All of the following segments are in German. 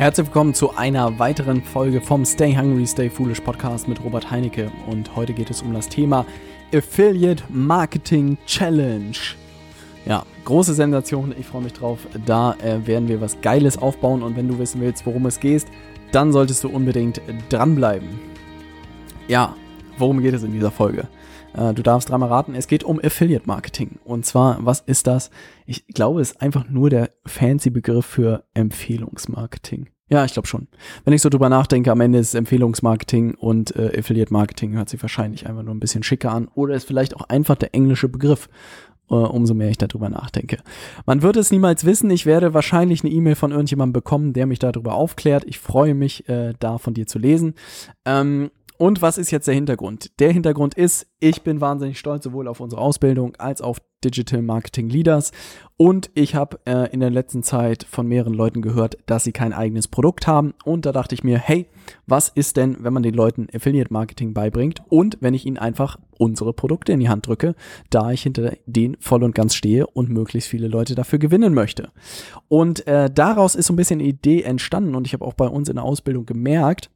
Herzlich willkommen zu einer weiteren Folge vom Stay Hungry, Stay Foolish Podcast mit Robert Heinecke. Und heute geht es um das Thema Affiliate Marketing Challenge. Ja, große Sensation, ich freue mich drauf. Da äh, werden wir was Geiles aufbauen und wenn du wissen willst, worum es geht, dann solltest du unbedingt dranbleiben. Ja, worum geht es in dieser Folge? Äh, du darfst dreimal raten, es geht um Affiliate Marketing. Und zwar, was ist das? Ich glaube, es ist einfach nur der fancy Begriff für Empfehlungsmarketing. Ja, ich glaube schon. Wenn ich so drüber nachdenke, am Ende ist Empfehlungsmarketing und äh, Affiliate Marketing hört sich wahrscheinlich einfach nur ein bisschen schicker an. Oder ist vielleicht auch einfach der englische Begriff äh, umso mehr ich darüber nachdenke. Man wird es niemals wissen. Ich werde wahrscheinlich eine E-Mail von irgendjemandem bekommen, der mich darüber aufklärt. Ich freue mich, äh, da von dir zu lesen. Ähm, und was ist jetzt der Hintergrund? Der Hintergrund ist, ich bin wahnsinnig stolz sowohl auf unsere Ausbildung als auf Digital Marketing Leaders. Und ich habe äh, in der letzten Zeit von mehreren Leuten gehört, dass sie kein eigenes Produkt haben. Und da dachte ich mir, hey, was ist denn, wenn man den Leuten Affiliate Marketing beibringt und wenn ich ihnen einfach unsere Produkte in die Hand drücke, da ich hinter denen voll und ganz stehe und möglichst viele Leute dafür gewinnen möchte. Und äh, daraus ist so ein bisschen eine Idee entstanden und ich habe auch bei uns in der Ausbildung gemerkt,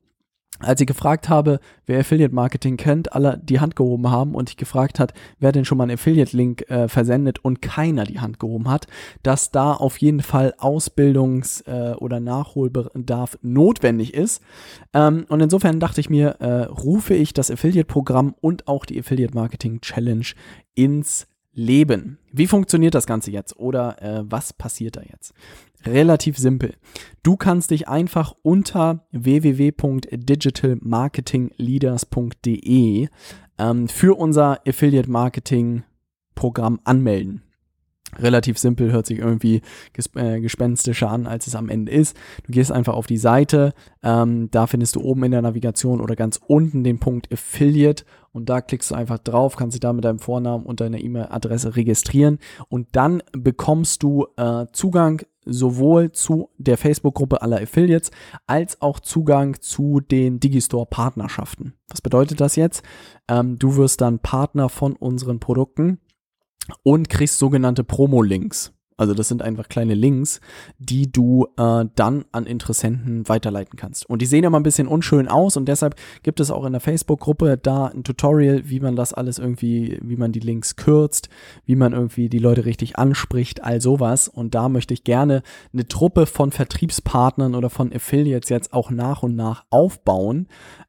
als ich gefragt habe, wer Affiliate Marketing kennt, alle die Hand gehoben haben und ich gefragt hat, wer denn schon mal einen Affiliate-Link äh, versendet und keiner die Hand gehoben hat, dass da auf jeden Fall Ausbildungs- äh, oder Nachholbedarf notwendig ist. Ähm, und insofern dachte ich mir, äh, rufe ich das Affiliate-Programm und auch die Affiliate Marketing Challenge ins Leben. Wie funktioniert das Ganze jetzt oder äh, was passiert da jetzt? Relativ simpel. Du kannst dich einfach unter www.digitalmarketingleaders.de ähm, für unser Affiliate Marketing Programm anmelden relativ simpel, hört sich irgendwie gesp äh, gespenstischer an, als es am Ende ist. Du gehst einfach auf die Seite, ähm, da findest du oben in der Navigation oder ganz unten den Punkt Affiliate und da klickst du einfach drauf, kannst dich da mit deinem Vornamen und deiner E-Mail-Adresse registrieren und dann bekommst du äh, Zugang sowohl zu der Facebook-Gruppe aller Affiliates als auch Zugang zu den Digistore-Partnerschaften. Was bedeutet das jetzt? Ähm, du wirst dann Partner von unseren Produkten und kriegst sogenannte Promo-Links. Also das sind einfach kleine Links, die du äh, dann an Interessenten weiterleiten kannst. Und die sehen immer ein bisschen unschön aus und deshalb gibt es auch in der Facebook-Gruppe da ein Tutorial, wie man das alles irgendwie, wie man die Links kürzt, wie man irgendwie die Leute richtig anspricht, all sowas. Und da möchte ich gerne eine Truppe von Vertriebspartnern oder von Affiliates jetzt auch nach und nach aufbauen,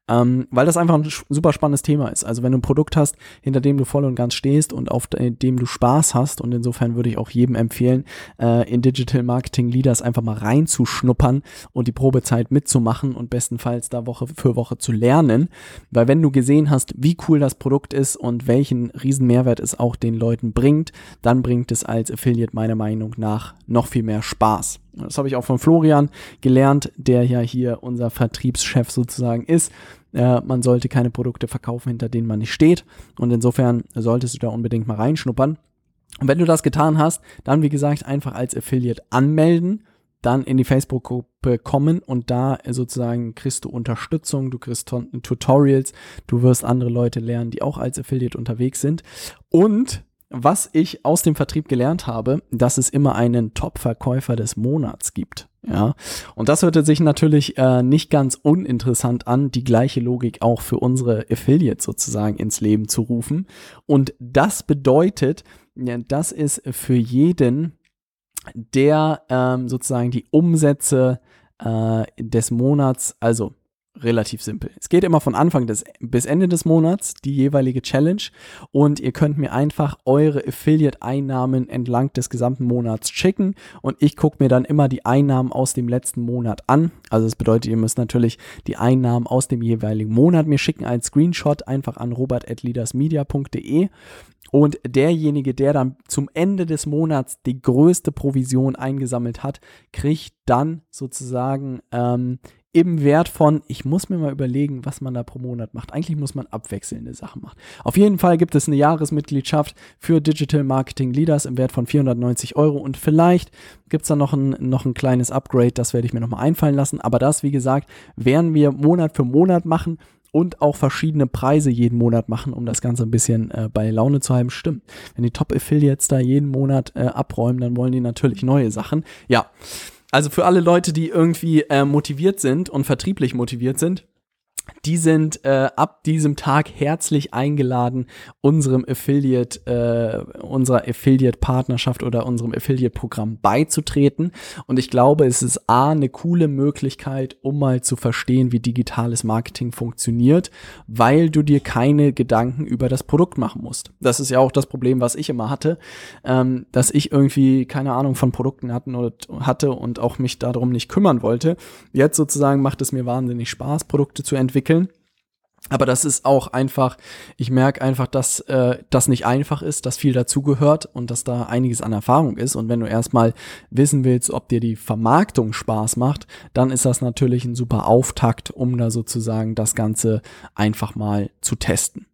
ähm, weil das einfach ein super spannendes Thema ist. Also wenn du ein Produkt hast, hinter dem du voll und ganz stehst und auf dem du Spaß hast und insofern würde ich auch jedem empfehlen, äh, in Digital Marketing Leaders einfach mal reinzuschnuppern und die Probezeit mitzumachen und bestenfalls da Woche für Woche zu lernen, weil wenn du gesehen hast, wie cool das Produkt ist und welchen riesen Mehrwert es auch den Leuten bringt, dann bringt es als Affiliate meiner Meinung nach noch viel mehr Spaß. Das habe ich auch von Florian gelernt, der ja hier unser Vertriebschef sozusagen ist. Äh, man sollte keine Produkte verkaufen, hinter denen man nicht steht. Und insofern solltest du da unbedingt mal reinschnuppern. Und wenn du das getan hast, dann wie gesagt einfach als Affiliate anmelden, dann in die Facebook-Gruppe kommen und da sozusagen kriegst du Unterstützung, du kriegst Tutorials, du wirst andere Leute lernen, die auch als Affiliate unterwegs sind. Und was ich aus dem Vertrieb gelernt habe, dass es immer einen Top-Verkäufer des Monats gibt. Ja, und das hörte sich natürlich äh, nicht ganz uninteressant an, die gleiche Logik auch für unsere Affiliates sozusagen ins Leben zu rufen. Und das bedeutet, ja, das ist für jeden, der ähm, sozusagen die Umsätze äh, des Monats, also relativ simpel. Es geht immer von Anfang des, bis Ende des Monats die jeweilige Challenge und ihr könnt mir einfach eure Affiliate-Einnahmen entlang des gesamten Monats schicken und ich gucke mir dann immer die Einnahmen aus dem letzten Monat an. Also das bedeutet, ihr müsst natürlich die Einnahmen aus dem jeweiligen Monat mir schicken als Screenshot einfach an robert.leadersmedia.de und derjenige, der dann zum Ende des Monats die größte Provision eingesammelt hat, kriegt dann sozusagen ähm, im Wert von, ich muss mir mal überlegen, was man da pro Monat macht. Eigentlich muss man abwechselnde Sachen machen. Auf jeden Fall gibt es eine Jahresmitgliedschaft für Digital Marketing Leaders im Wert von 490 Euro und vielleicht gibt es da noch ein, noch ein kleines Upgrade, das werde ich mir nochmal einfallen lassen. Aber das, wie gesagt, werden wir Monat für Monat machen und auch verschiedene Preise jeden Monat machen, um das Ganze ein bisschen äh, bei Laune zu haben. Stimmt. Wenn die Top-Affiliates da jeden Monat äh, abräumen, dann wollen die natürlich neue Sachen. Ja. Also für alle Leute, die irgendwie äh, motiviert sind und vertrieblich motiviert sind, die sind äh, ab diesem Tag herzlich eingeladen, unserem Affiliate, äh, unserer Affiliate-Partnerschaft oder unserem Affiliate-Programm beizutreten. Und ich glaube, es ist A, eine coole Möglichkeit, um mal zu verstehen, wie digitales Marketing funktioniert, weil du dir keine Gedanken über das Produkt machen musst. Das ist ja auch das Problem, was ich immer hatte, ähm, dass ich irgendwie keine Ahnung von Produkten hatten oder, hatte und auch mich darum nicht kümmern wollte. Jetzt sozusagen macht es mir wahnsinnig Spaß, Produkte zu entwickeln aber das ist auch einfach, ich merke einfach, dass äh, das nicht einfach ist, dass viel dazugehört und dass da einiges an Erfahrung ist. Und wenn du erstmal wissen willst, ob dir die Vermarktung Spaß macht, dann ist das natürlich ein super Auftakt, um da sozusagen das Ganze einfach mal zu testen.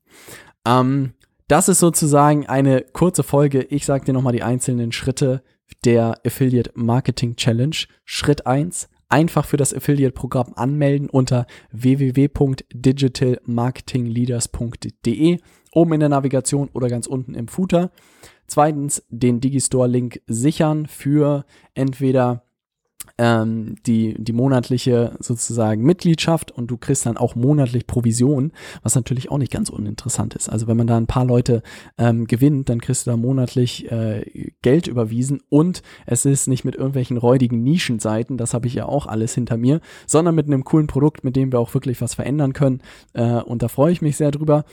Ähm, das ist sozusagen eine kurze Folge. Ich sage dir nochmal die einzelnen Schritte der Affiliate Marketing Challenge. Schritt eins einfach für das Affiliate-Programm anmelden unter www.digitalmarketingleaders.de oben in der Navigation oder ganz unten im Footer. Zweitens den Digistore-Link sichern für entweder ähm, die, die monatliche sozusagen Mitgliedschaft und du kriegst dann auch monatlich Provision, was natürlich auch nicht ganz uninteressant ist. Also wenn man da ein paar Leute ähm, gewinnt, dann kriegst du da monatlich äh, Geld überwiesen und es ist nicht mit irgendwelchen räudigen Nischenseiten, das habe ich ja auch alles hinter mir, sondern mit einem coolen Produkt, mit dem wir auch wirklich was verändern können. Äh, und da freue ich mich sehr drüber.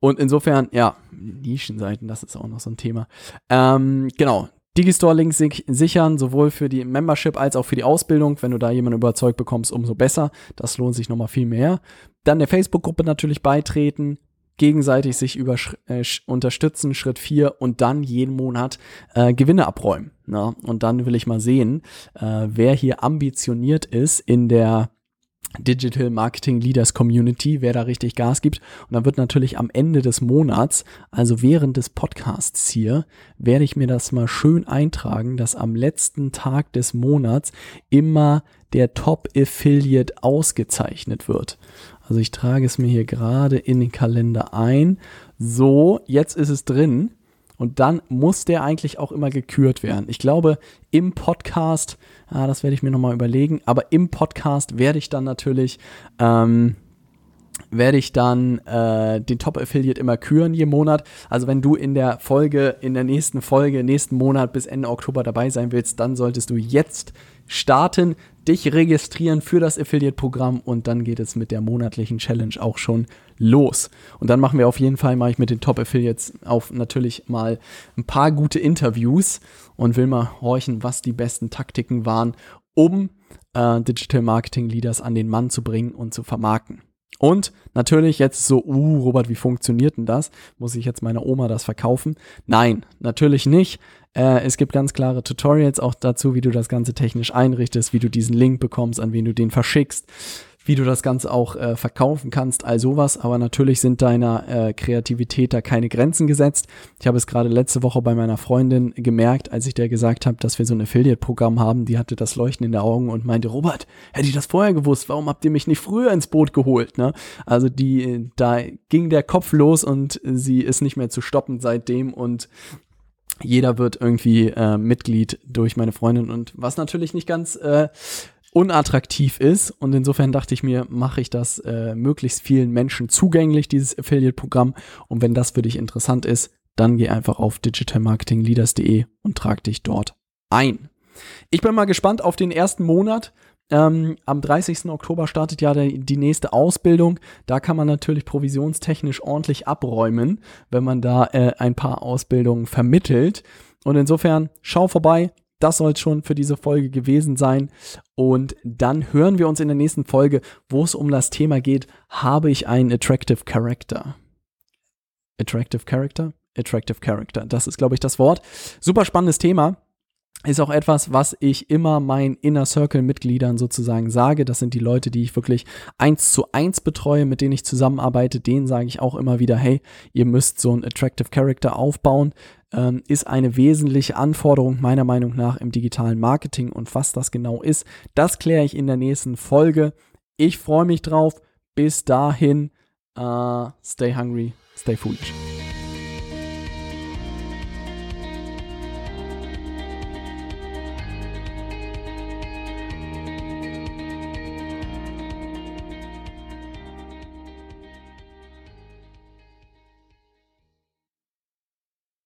Und insofern, ja, Nischenseiten, das ist auch noch so ein Thema. Ähm, genau, Digistore-Links sichern, sowohl für die Membership als auch für die Ausbildung. Wenn du da jemanden überzeugt bekommst, umso besser. Das lohnt sich nochmal viel mehr. Dann der Facebook-Gruppe natürlich beitreten, gegenseitig sich über, äh, unterstützen, Schritt 4 und dann jeden Monat äh, Gewinne abräumen. Na? Ne? Und dann will ich mal sehen, äh, wer hier ambitioniert ist in der Digital Marketing Leaders Community, wer da richtig Gas gibt. Und dann wird natürlich am Ende des Monats, also während des Podcasts hier, werde ich mir das mal schön eintragen, dass am letzten Tag des Monats immer der Top Affiliate ausgezeichnet wird. Also ich trage es mir hier gerade in den Kalender ein. So, jetzt ist es drin. Und dann muss der eigentlich auch immer gekürt werden. Ich glaube, im Podcast, ah, das werde ich mir nochmal überlegen, aber im Podcast werde ich dann natürlich, ähm, werde ich dann äh, den Top-Affiliate immer küren jeden Monat. Also wenn du in der Folge, in der nächsten Folge, nächsten Monat bis Ende Oktober dabei sein willst, dann solltest du jetzt starten, dich registrieren für das Affiliate-Programm und dann geht es mit der monatlichen Challenge auch schon los. Und dann machen wir auf jeden Fall, mache ich mit den Top-Affiliates auf natürlich mal ein paar gute Interviews und will mal horchen, was die besten Taktiken waren, um äh, Digital Marketing Leaders an den Mann zu bringen und zu vermarkten. Und natürlich jetzt so, uh, Robert, wie funktioniert denn das? Muss ich jetzt meiner Oma das verkaufen? Nein, natürlich nicht. Äh, es gibt ganz klare Tutorials auch dazu, wie du das Ganze technisch einrichtest, wie du diesen Link bekommst, an wen du den verschickst, wie du das Ganze auch äh, verkaufen kannst, all sowas. Aber natürlich sind deiner äh, Kreativität da keine Grenzen gesetzt. Ich habe es gerade letzte Woche bei meiner Freundin gemerkt, als ich der gesagt habe, dass wir so ein Affiliate-Programm haben. Die hatte das Leuchten in den Augen und meinte, Robert, hätte ich das vorher gewusst, warum habt ihr mich nicht früher ins Boot geholt? Ne? Also die, da ging der Kopf los und sie ist nicht mehr zu stoppen seitdem und jeder wird irgendwie äh, Mitglied durch meine Freundin und was natürlich nicht ganz äh, unattraktiv ist. Und insofern dachte ich mir, mache ich das äh, möglichst vielen Menschen zugänglich, dieses Affiliate-Programm. Und wenn das für dich interessant ist, dann geh einfach auf digitalmarketingleaders.de und trag dich dort ein. Ich bin mal gespannt auf den ersten Monat. Ähm, am 30. Oktober startet ja die, die nächste Ausbildung. Da kann man natürlich provisionstechnisch ordentlich abräumen, wenn man da äh, ein paar Ausbildungen vermittelt. Und insofern schau vorbei, das soll es schon für diese Folge gewesen sein. Und dann hören wir uns in der nächsten Folge, wo es um das Thema geht, habe ich einen Attractive Character? Attractive Character? Attractive Character. Das ist, glaube ich, das Wort. Super spannendes Thema. Ist auch etwas, was ich immer meinen Inner Circle Mitgliedern sozusagen sage. Das sind die Leute, die ich wirklich eins zu eins betreue, mit denen ich zusammenarbeite. Denen sage ich auch immer wieder, hey, ihr müsst so einen Attractive Character aufbauen ähm, ist eine wesentliche Anforderung meiner Meinung nach im digitalen Marketing. Und was das genau ist, das kläre ich in der nächsten Folge. Ich freue mich drauf. Bis dahin, uh, stay hungry, stay foolish.